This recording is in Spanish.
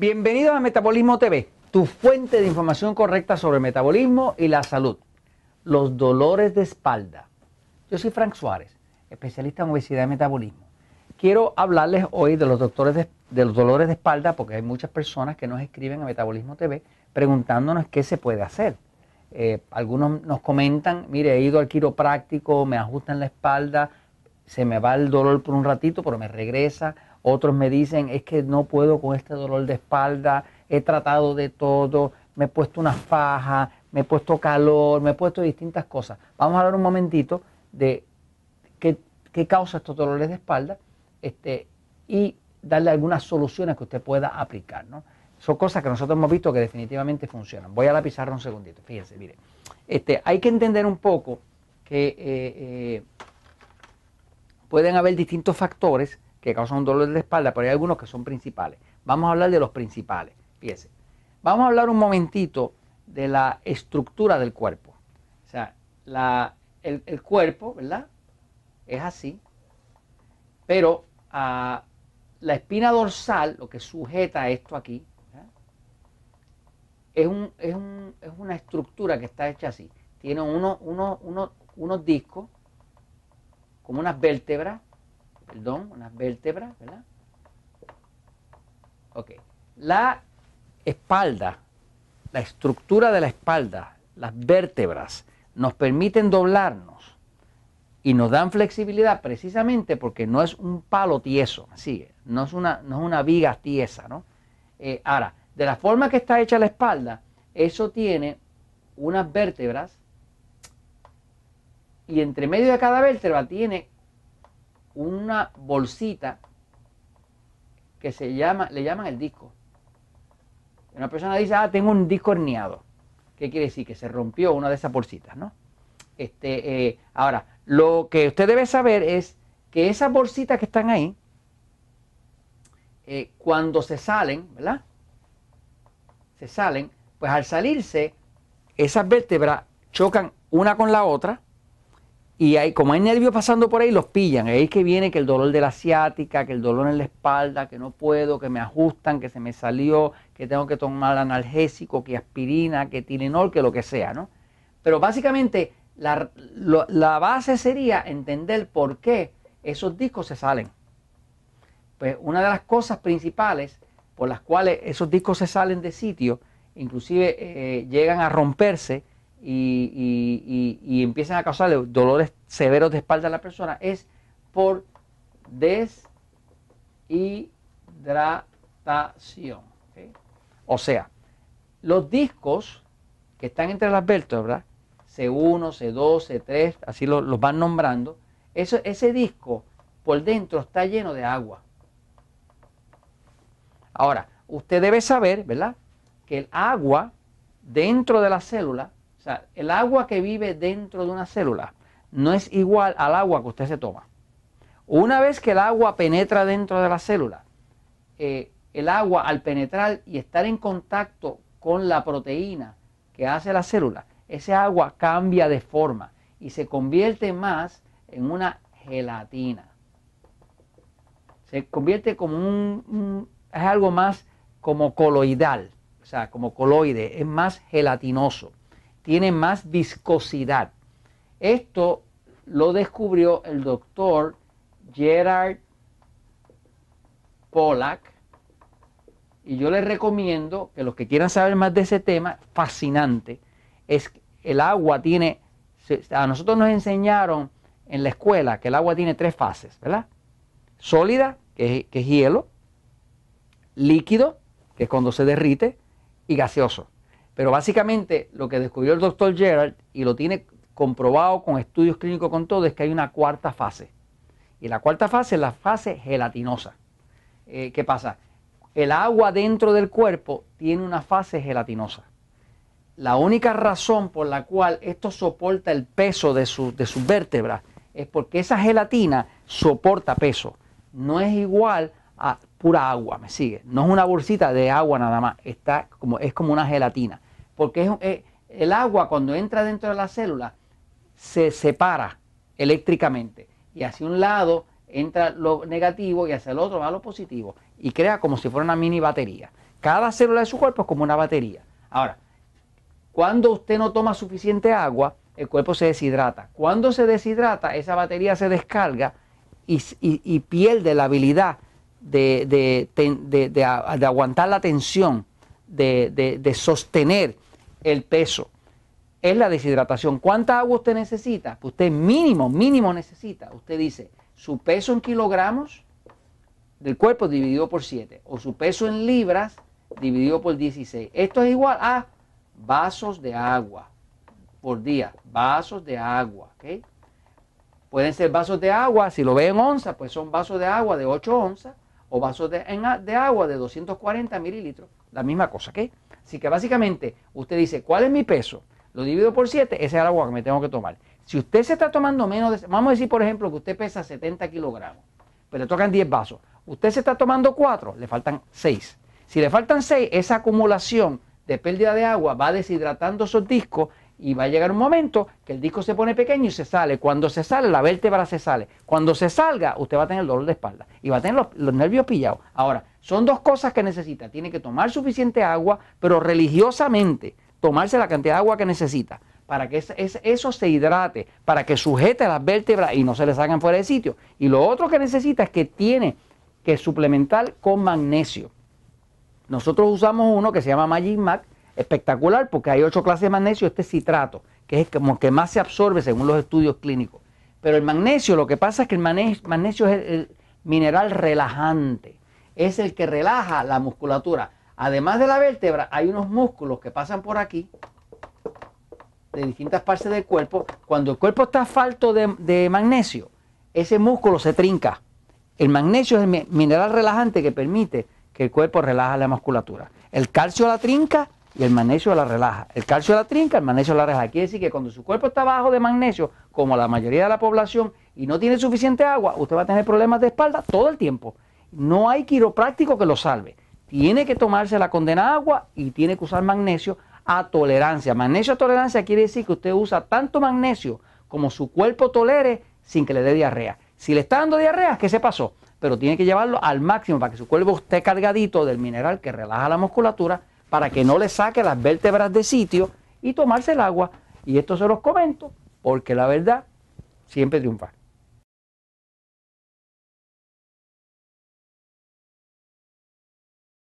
Bienvenidos a Metabolismo TV, tu fuente de información correcta sobre el metabolismo y la salud. Los dolores de espalda. Yo soy Frank Suárez, especialista en obesidad y metabolismo. Quiero hablarles hoy de los, doctores de, los dolores de espalda porque hay muchas personas que nos escriben a Metabolismo TV preguntándonos qué se puede hacer. Eh, algunos nos comentan, mire, he ido al quiropráctico, me ajustan la espalda, se me va el dolor por un ratito, pero me regresa. Otros me dicen, es que no puedo con este dolor de espalda, he tratado de todo, me he puesto una faja, me he puesto calor, me he puesto distintas cosas. Vamos a hablar un momentito de qué, qué causa estos dolores de espalda este, y darle algunas soluciones que usted pueda aplicar. ¿no? Son cosas que nosotros hemos visto que definitivamente funcionan. Voy a la pizarra un segundito, fíjense, mire. Este, hay que entender un poco que eh, eh, pueden haber distintos factores que causan un dolor de espalda, pero hay algunos que son principales. Vamos a hablar de los principales. Fíjense. Vamos a hablar un momentito de la estructura del cuerpo. O sea, el, cuerpo, ¿verdad? Es así, pero a la espina dorsal, lo que sujeta esto aquí, es, es, una estructura que está hecha así. Tiene unos discos como unas vértebras, perdón, unas vértebras, ¿verdad? Ok. La espalda, la estructura de la espalda, las vértebras, nos permiten doblarnos y nos dan flexibilidad precisamente porque no es un palo tieso, sigue, no es una, no es una viga tiesa, ¿no? Eh, ahora, de la forma que está hecha la espalda, eso tiene unas vértebras y entre medio de cada vértebra tiene una bolsita que se llama, le llaman el disco. Una persona dice, ah, tengo un disco herniado. ¿Qué quiere decir? Que se rompió una de esas bolsitas, ¿no? Este, eh, ahora, lo que usted debe saber es que esas bolsitas que están ahí, eh, cuando se salen, ¿verdad? Se salen, pues al salirse, esas vértebras chocan una con la otra y hay, como hay nervios pasando por ahí, los pillan. Ahí es que viene que el dolor de la ciática, que el dolor en la espalda, que no puedo, que me ajustan, que se me salió, que tengo que tomar analgésico, que aspirina, que Tilenol, que lo que sea, ¿no? Pero básicamente la, la base sería entender por qué esos discos se salen. Pues una de las cosas principales por las cuales esos discos se salen de sitio, inclusive eh, llegan a romperse, y, empiezan a causarle dolores severos de espalda a la persona es por deshidratación. O sea, los discos que están entre las vértebras, C1, C2, C3, así los, van nombrando, ese disco por dentro está lleno de agua. Ahora, usted debe saber, ¿verdad? Que el agua dentro de la célula o sea, el agua que vive dentro de una célula no es igual al agua que usted se toma. Una vez que el agua penetra dentro de la célula, eh, el agua al penetrar y estar en contacto con la proteína que hace la célula, ese agua cambia de forma y se convierte más en una gelatina. Se convierte como un es algo más como coloidal, o sea, como coloide, es más gelatinoso tiene más viscosidad. Esto lo descubrió el doctor Gerard Pollack y yo les recomiendo que los que quieran saber más de ese tema, fascinante, es que el agua tiene, a nosotros nos enseñaron en la escuela que el agua tiene tres fases, ¿verdad? Sólida, que es hielo, líquido, que es cuando se derrite, y gaseoso. Pero básicamente lo que descubrió el doctor Gerald y lo tiene comprobado con estudios clínicos con todo es que hay una cuarta fase. Y la cuarta fase es la fase gelatinosa. Eh, ¿Qué pasa? El agua dentro del cuerpo tiene una fase gelatinosa. La única razón por la cual esto soporta el peso de, de sus vértebras es porque esa gelatina soporta peso. No es igual a pura agua, me sigue. No es una bolsita de agua nada más, está como, es como una gelatina porque eh, el agua cuando entra dentro de la célula se separa eléctricamente y hacia un lado entra lo negativo y hacia el otro va lo positivo y crea como si fuera una mini batería. Cada célula de su cuerpo es como una batería. Ahora, cuando usted no toma suficiente agua, el cuerpo se deshidrata. Cuando se deshidrata, esa batería se descarga y, pierde la habilidad de, aguantar la tensión, de, sostener el peso. Es la deshidratación. ¿Cuánta agua usted necesita? Pues usted mínimo, mínimo necesita. Usted dice su peso en kilogramos del cuerpo dividido por 7 o su peso en libras dividido por 16. Esto es igual a vasos de agua por día. Vasos de agua. ¿okay? Pueden ser vasos de agua, si lo ven en onzas, pues son vasos de agua de 8 onzas o vasos de, de agua de 240 mililitros. La misma cosa, ¿ok? Así que básicamente usted dice, ¿cuál es mi peso? Lo divido por 7, ese es el agua que me tengo que tomar. Si usted se está tomando menos de, vamos a decir por ejemplo que usted pesa 70 kilogramos, pero le tocan 10 vasos. Usted se está tomando 4, le faltan 6. Si le faltan 6, esa acumulación de pérdida de agua va deshidratando esos discos y va a llegar un momento que el disco se pone pequeño y se sale. Cuando se sale, la vértebra se sale. Cuando se salga, usted va a tener dolor de espalda y va a tener los, nervios pillados. Ahora, son dos cosas que necesita. Tiene que tomar suficiente agua, pero religiosamente tomarse la cantidad de agua que necesita para que eso se hidrate, para que sujete las vértebras y no se le salgan fuera de sitio. Y lo otro que necesita es que tiene que suplementar con magnesio. Nosotros usamos uno que se llama Magic Mac, espectacular porque hay ocho clases de magnesio, este citrato, que es como que más se absorbe según los estudios clínicos. Pero el magnesio, lo que pasa es que el magnesio es el, mineral relajante, es el que relaja la musculatura. Además de la vértebra, hay unos músculos que pasan por aquí, de distintas partes del cuerpo. Cuando el cuerpo está falto de, de magnesio, ese músculo se trinca. El magnesio es el mineral relajante que permite que el cuerpo relaja la musculatura. El calcio la trinca y el magnesio la relaja. El calcio la trinca, el magnesio la relaja. Quiere decir que cuando su cuerpo está bajo de magnesio, como la mayoría de la población, y no tiene suficiente agua, usted va a tener problemas de espalda todo el tiempo. No hay quiropráctico que lo salve. Tiene que tomarse la condena agua y tiene que usar magnesio a tolerancia. Magnesio a tolerancia quiere decir que usted usa tanto magnesio como su cuerpo tolere sin que le dé diarrea. Si le está dando diarrea, ¿qué se pasó? Pero tiene que llevarlo al máximo para que su cuerpo esté cargadito del mineral que relaja la musculatura para que no le saque las vértebras de sitio y tomarse el agua. Y esto se los comento porque la verdad siempre triunfa.